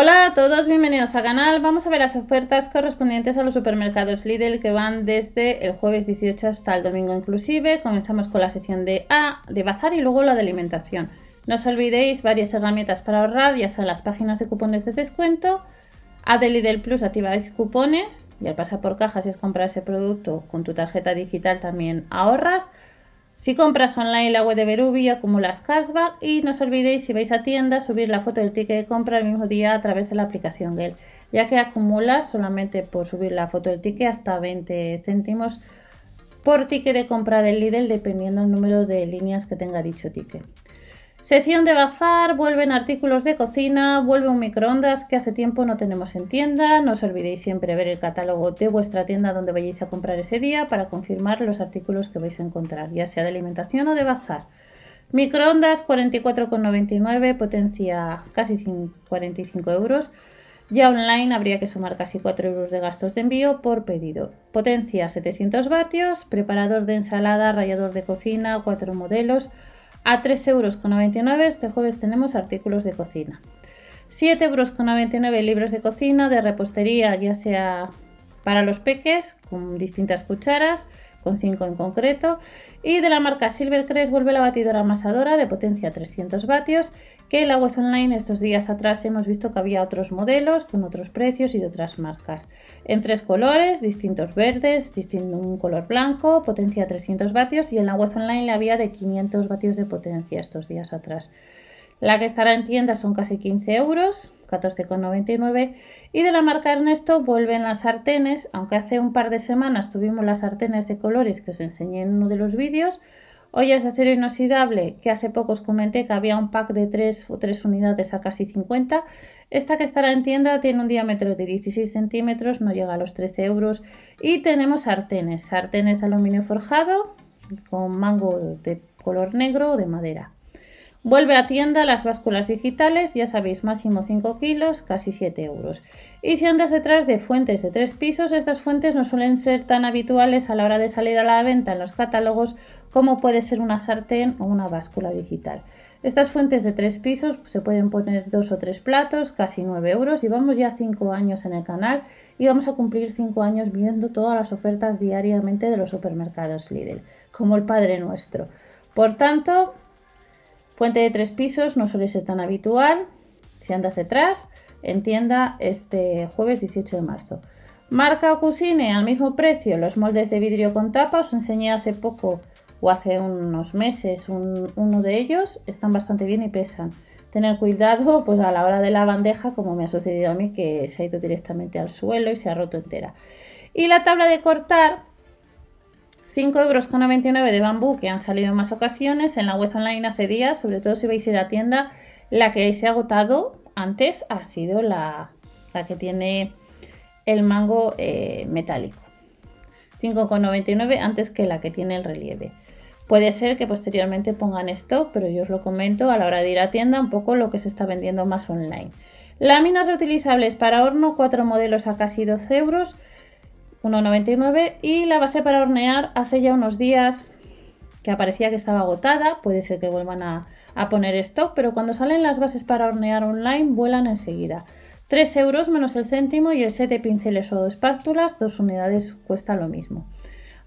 Hola a todos, bienvenidos al canal. Vamos a ver las ofertas correspondientes a los supermercados Lidl que van desde el jueves 18 hasta el domingo inclusive. Comenzamos con la sección de A, de bazar y luego la de alimentación. No os olvidéis varias herramientas para ahorrar, ya sean las páginas de cupones de descuento. A de Lidl Plus activáis cupones y al pasar por cajas si es comprar ese producto con tu tarjeta digital también ahorras. Si compras online la web de Berubi, acumulas cashback y no os olvidéis si vais a tienda subir la foto del ticket de compra el mismo día a través de la aplicación Gel, ya que acumulas solamente por subir la foto del ticket hasta 20 céntimos por ticket de compra del Lidl dependiendo del número de líneas que tenga dicho ticket. Sección de bazar, vuelven artículos de cocina, vuelve un microondas que hace tiempo no tenemos en tienda. No os olvidéis siempre ver el catálogo de vuestra tienda donde vayáis a comprar ese día para confirmar los artículos que vais a encontrar, ya sea de alimentación o de bazar. Microondas 44,99, potencia casi 45 euros. Ya online habría que sumar casi 4 euros de gastos de envío por pedido. Potencia 700 vatios, preparador de ensalada, rallador de cocina, 4 modelos. A 3,99 euros este jueves tenemos artículos de cocina. 7,99 euros libros de cocina, de repostería, ya sea para los peques, con distintas cucharas, con 5 en concreto. Y de la marca Silvercrest vuelve la batidora amasadora de potencia 300 vatios, que en la web online estos días atrás hemos visto que había otros modelos con otros precios y de otras marcas. En tres colores, distintos verdes, distinto un color blanco, potencia 300 vatios y en la web online le había de 500 vatios de potencia estos días atrás. La que estará en tienda son casi 15 euros, 14,99. Y de la marca Ernesto vuelven las sartenes, aunque hace un par de semanas tuvimos las sartenes de colores que os enseñé en uno de los vídeos. Ollas de acero inoxidable, que hace poco os comenté que había un pack de 3 o 3 unidades a casi 50. Esta que estará en tienda tiene un diámetro de 16 centímetros, no llega a los 13 euros. Y tenemos sartenes, sartenes aluminio forjado con mango de color negro o de madera. Vuelve a tienda las básculas digitales, ya sabéis, máximo 5 kilos, casi 7 euros. Y si andas detrás de fuentes de tres pisos, estas fuentes no suelen ser tan habituales a la hora de salir a la venta en los catálogos como puede ser una sartén o una báscula digital. Estas fuentes de tres pisos se pueden poner dos o tres platos, casi 9 euros. Y vamos ya 5 años en el canal y vamos a cumplir 5 años viendo todas las ofertas diariamente de los supermercados Lidl, como el Padre Nuestro. Por tanto, Fuente de tres pisos no suele ser tan habitual. Si andas detrás, en tienda este jueves 18 de marzo. Marca o Cusine al mismo precio, los moldes de vidrio con tapa. Os enseñé hace poco o hace unos meses uno de ellos. Están bastante bien y pesan. Tener cuidado pues a la hora de la bandeja, como me ha sucedido a mí, que se ha ido directamente al suelo y se ha roto entera. Y la tabla de cortar 5,99 euros de bambú que han salido en más ocasiones en la web online hace días, sobre todo si vais a ir a tienda, la que se ha agotado antes ha sido la, que tiene el mango eh, metálico. 5,99 antes que la que tiene el relieve. Puede ser que posteriormente pongan esto, pero yo os lo comento a la hora de ir a tienda un poco lo que se está vendiendo más online. Láminas reutilizables para horno, cuatro modelos a casi 12 euros. 1,99 y la base para hornear hace ya unos días que aparecía que estaba agotada, puede ser que vuelvan a, poner stock, pero cuando salen las bases para hornear online vuelan enseguida. 3 euros menos el céntimo y el set de pinceles o espátulas, dos unidades cuesta lo mismo.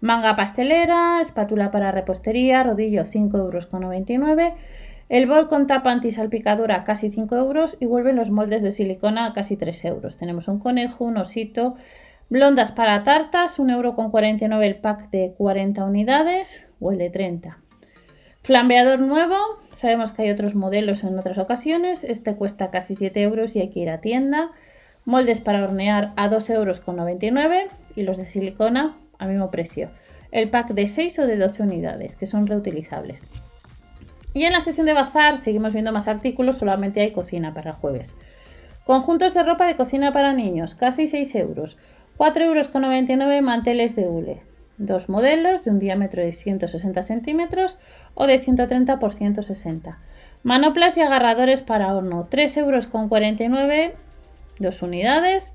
Manga pastelera, espátula para repostería, rodillo 5,99 euros. El bol con tapa antisalpicadura casi 5 euros y vuelven los moldes de silicona casi 3 euros. Tenemos un conejo, un osito, Blondas para tartas, 1,49€ el pack de 40 unidades o el de 30. Flambeador nuevo, sabemos que hay otros modelos en otras ocasiones, este cuesta casi 7 euros y hay que ir a tienda. Moldes para hornear a 2,99 euros y los de silicona al mismo precio. El pack de 6 o de 12 unidades, que son reutilizables. Y en la sección de bazar seguimos viendo más artículos, solamente hay cocina para jueves. Conjuntos de ropa de cocina para niños, casi 6 euros. 4,99 euros manteles de hule. Dos modelos de un diámetro de 160 centímetros o de 130 por 160. Manoplas y agarradores para horno. 3,49 euros, dos unidades.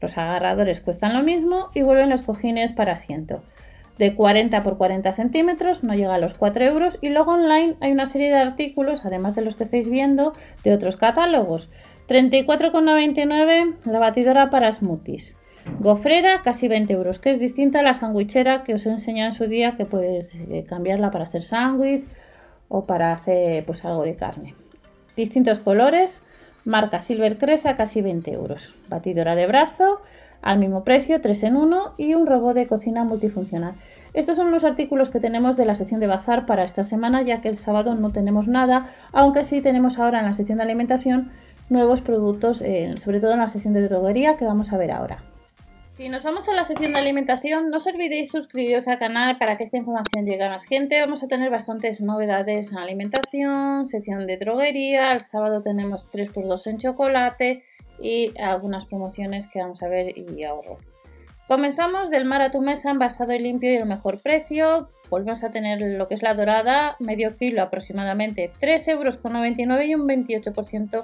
Los agarradores cuestan lo mismo y vuelven los cojines para asiento. De 40 por 40 centímetros, no llega a los 4 euros. Y luego online hay una serie de artículos, además de los que estáis viendo, de otros catálogos. 34,99 la batidora para smoothies. Gofrera, casi 20 euros, que es distinta a la sandwichera que os he enseñado en su día, que puedes eh, cambiarla para hacer sándwich o para hacer pues algo de carne. Distintos colores, marca Silver Cresa, casi 20 euros. Batidora de brazo, al mismo precio, 3 en 1 y un robot de cocina multifuncional. Estos son los artículos que tenemos de la sección de bazar para esta semana, ya que el sábado no tenemos nada, aunque sí tenemos ahora en la sección de alimentación nuevos productos, sobre todo en la sección de droguería que vamos a ver ahora. Si nos vamos a la sección de alimentación, no os olvidéis suscribiros al canal para que esta información llegue a más gente. Vamos a tener bastantes novedades en alimentación, sección de droguería, el sábado tenemos 3x2 en chocolate y algunas promociones que vamos a ver y ahorro. Comenzamos del mar a tu mesa envasado y limpio y el mejor precio. Volvemos a tener lo que es la dorada, medio kilo aproximadamente 3,99 euros y un 28%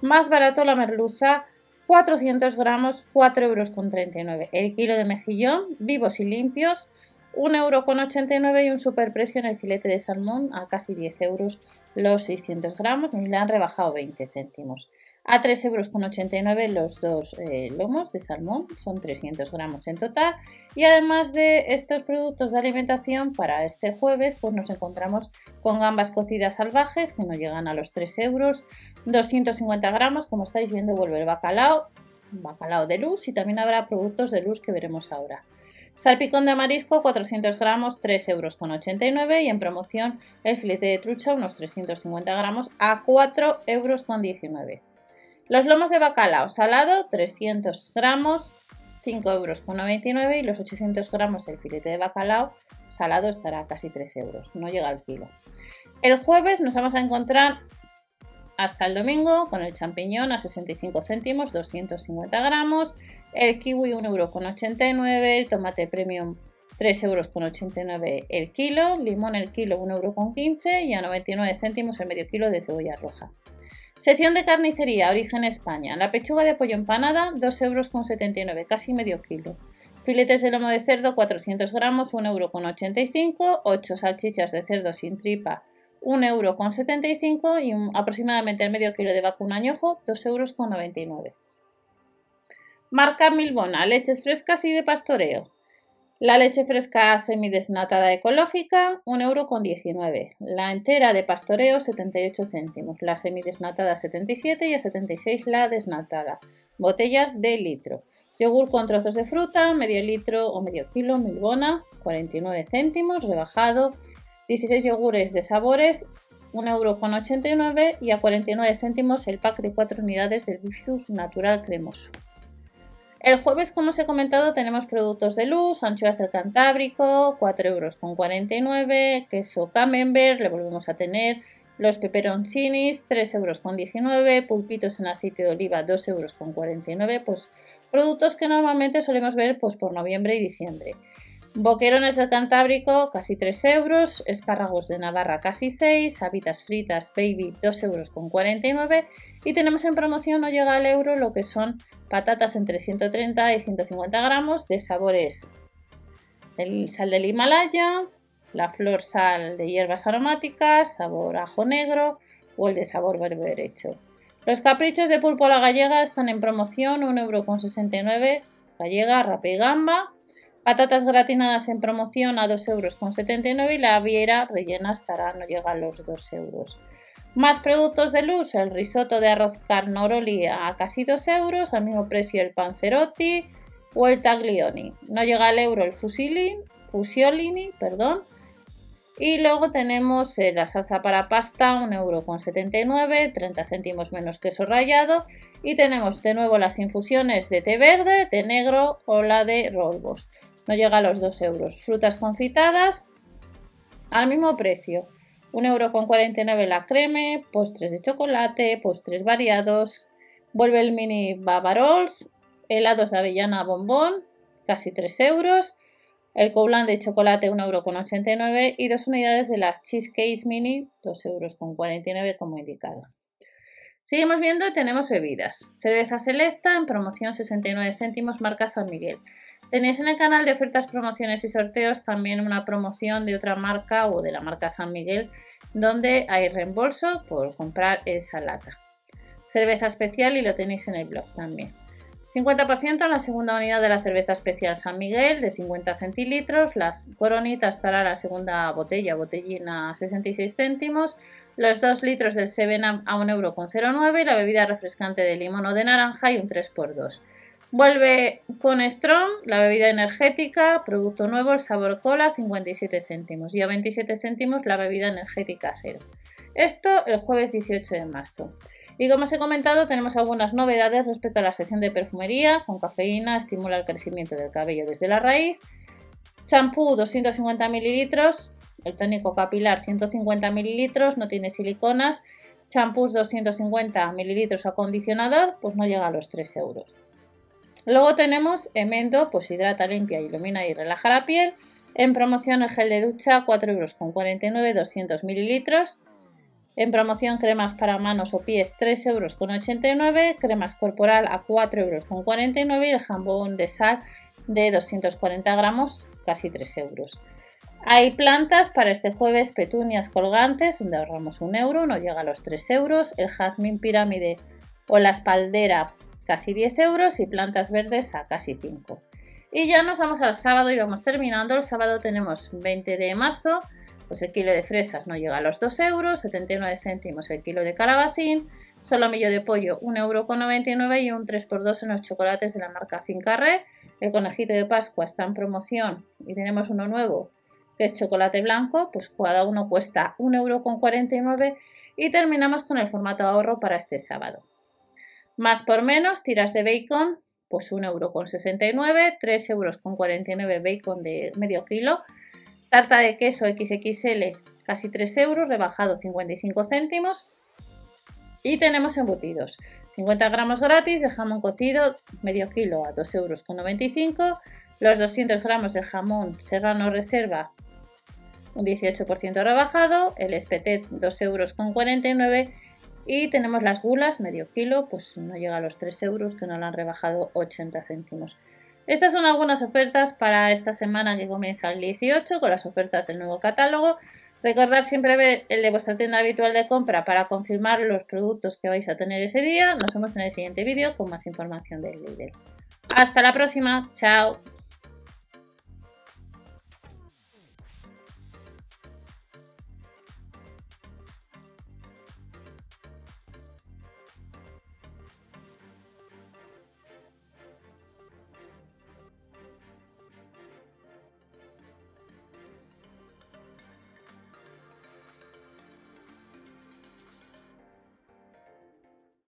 más barato la merluza 400 gramos, 4,39 euros. El kilo de mejillón, vivos y limpios, 1,89 euro y un superprecio en el filete de salmón a casi 10 euros los 600 gramos. Y le han rebajado 20 céntimos a 3,89 euros los dos eh, lomos de salmón, son 300 gramos en total. Y además de estos productos de alimentación, para este jueves pues nos encontramos con gambas cocidas salvajes que no llegan a los 3 euros, 250 gramos, como estáis viendo vuelve el bacalao, bacalao de luz y también habrá productos de luz que veremos ahora. Salpicón de marisco 400 gramos 3,89 euros y en promoción el filete de trucha unos 350 gramos a 4,19 euros. Los lomos de bacalao salado, 300 gramos, 5 euros con 99 y los 800 gramos del filete de bacalao salado estará casi 13 euros, no llega al kilo. El jueves nos vamos a encontrar hasta el domingo con el champiñón a 65 céntimos, 250 gramos, el kiwi 1 euro con 89, el tomate premium 3 euros con 89 el kilo, limón el kilo 1 euro con 15 y a 99 céntimos el medio kilo de cebolla roja. Sección de carnicería, origen España. La pechuga de pollo empanada, 2,79 euros, casi medio kilo. Filetes de lomo de cerdo, 400 gramos, 1,85 euro. 8 salchichas de cerdo sin tripa, 1,75 euro. Y aproximadamente el medio kilo de vacuno añojo, 2,99 euros. Marca Milbona, leches frescas y de pastoreo. La leche fresca semidesnatada ecológica, 1,19€. La entera de pastoreo, 78 céntimos. La semidesnatada, 77 y a 76 la desnatada. Botellas de litro. Yogur con trozos de fruta, medio litro o medio kilo, milbona, 49 céntimos, rebajado. 16 yogures de sabores, 1,89€ y a 49 céntimos el pack de 4 unidades del Bifidus natural cremoso. El jueves, como os he comentado, tenemos productos de luz, anchoas del Cantábrico, 4,49 euros, queso camembert, le volvemos a tener, los peperoncinis, 3,19 euros, pulpitos en aceite de oliva, 2,49 euros, pues productos que normalmente solemos ver pues, por noviembre y diciembre. Boquerones del Cantábrico, casi 3 euros. Espárragos de Navarra, casi 6. Habitas fritas, baby, 2,49 euros. Y tenemos en promoción, no llega al euro, lo que son patatas entre 130 y 150 gramos de sabores. El sal del Himalaya, la flor sal de hierbas aromáticas, sabor ajo negro o el de sabor berberecho. Los caprichos de pulpo a la gallega están en promoción, 1,69 euros. Gallega, rapa y gamba. Patatas gratinadas en promoción a 2,79 euros y la viera rellena estará, no llega a los 2 euros. Más productos de luz, el risotto de arroz carnoroli a casi 2 euros, al mismo precio el panzerotti o el taglioni. No llega al euro el fusilin, fusiolini, perdón. Y luego tenemos eh, la salsa para pasta, 1,79 euro, 30 céntimos menos queso rallado. Y tenemos de nuevo las infusiones de té verde, té negro o la de rolbos no llega a los 2 euros. Frutas confitadas al mismo precio. 1,49 euro la creme, postres de chocolate, postres variados. Vuelve el mini Bavarols, helados de avellana bombón, casi 3 euros. El Coulant de chocolate 1,89 euro y dos unidades de las Cheesecake Mini 2,49 euros como indicado. Seguimos viendo tenemos bebidas. Cerveza selecta en promoción 69 céntimos marca San Miguel. Tenéis en el canal de ofertas, promociones y sorteos también una promoción de otra marca o de la marca San Miguel donde hay reembolso por comprar esa lata. cerveza especial y lo tenéis en el blog también. 50% en la segunda unidad de la cerveza especial San Miguel de 50 centilitros. La coronita estará la segunda botella, botellina a 66 céntimos. Los 2 litros del Seven a 1,09€ y la bebida refrescante de limón o de naranja y un 3x2. Vuelve con Strong, la bebida energética, producto nuevo, el sabor cola, 57 céntimos. Y a 27 céntimos la bebida energética cero. Esto el jueves 18 de marzo. Y como os he comentado, tenemos algunas novedades respecto a la sesión de perfumería. Con cafeína estimula el crecimiento del cabello desde la raíz. Champú 250 mililitros. El tónico capilar 150 mililitros, no tiene siliconas. Champús 250 mililitros acondicionador, pues no llega a los 3 euros. Luego tenemos Emendo, pues hidrata, limpia, ilumina y relaja la piel. En promoción el gel de ducha 4 euros con 49, 200 mililitros. En promoción cremas para manos o pies 3 euros con 89, cremas corporal a 4 euros con 49 y el jambón de sal de 240 gramos casi 3 euros. Hay plantas para este jueves, petunias colgantes, donde ahorramos un euro, no llega a los 3 euros, el jazmín pirámide o la espaldera casi 10 euros y plantas verdes a casi 5. Y ya nos vamos al sábado y vamos terminando. El sábado tenemos 20 de marzo, pues el kilo de fresas no llega a los 2 euros, 79 céntimos el kilo de calabacín, solomillo de pollo 1,99 euro y un 3x2 en los chocolates de la marca Fincarre. El conejito de Pascua está en promoción y tenemos uno nuevo que es chocolate blanco, pues cada uno cuesta 1,49 euro y terminamos con el formato ahorro para este sábado. Más por menos, tiras de bacon, pues 1,69€, 3,49€ bacon de medio kilo, Tarta de queso XXL, casi 3 euros, rebajado 55 céntimos. Y tenemos embutidos. 50 gramos gratis de jamón cocido, medio kilo a 2,95 euros. Los 200 gramos de jamón serrano reserva, un 18% rebajado. El espetet, 2,49 euros. Y tenemos las gulas, medio kilo, pues no llega a los 3 euros, que no lo han rebajado 80 céntimos. Estas son algunas ofertas para esta semana que comienza el 18 con las ofertas del nuevo catálogo. Recordad siempre ver el de vuestra tienda habitual de compra para confirmar los productos que vais a tener ese día. Nos vemos en el siguiente vídeo con más información del líder. Hasta la próxima, chao.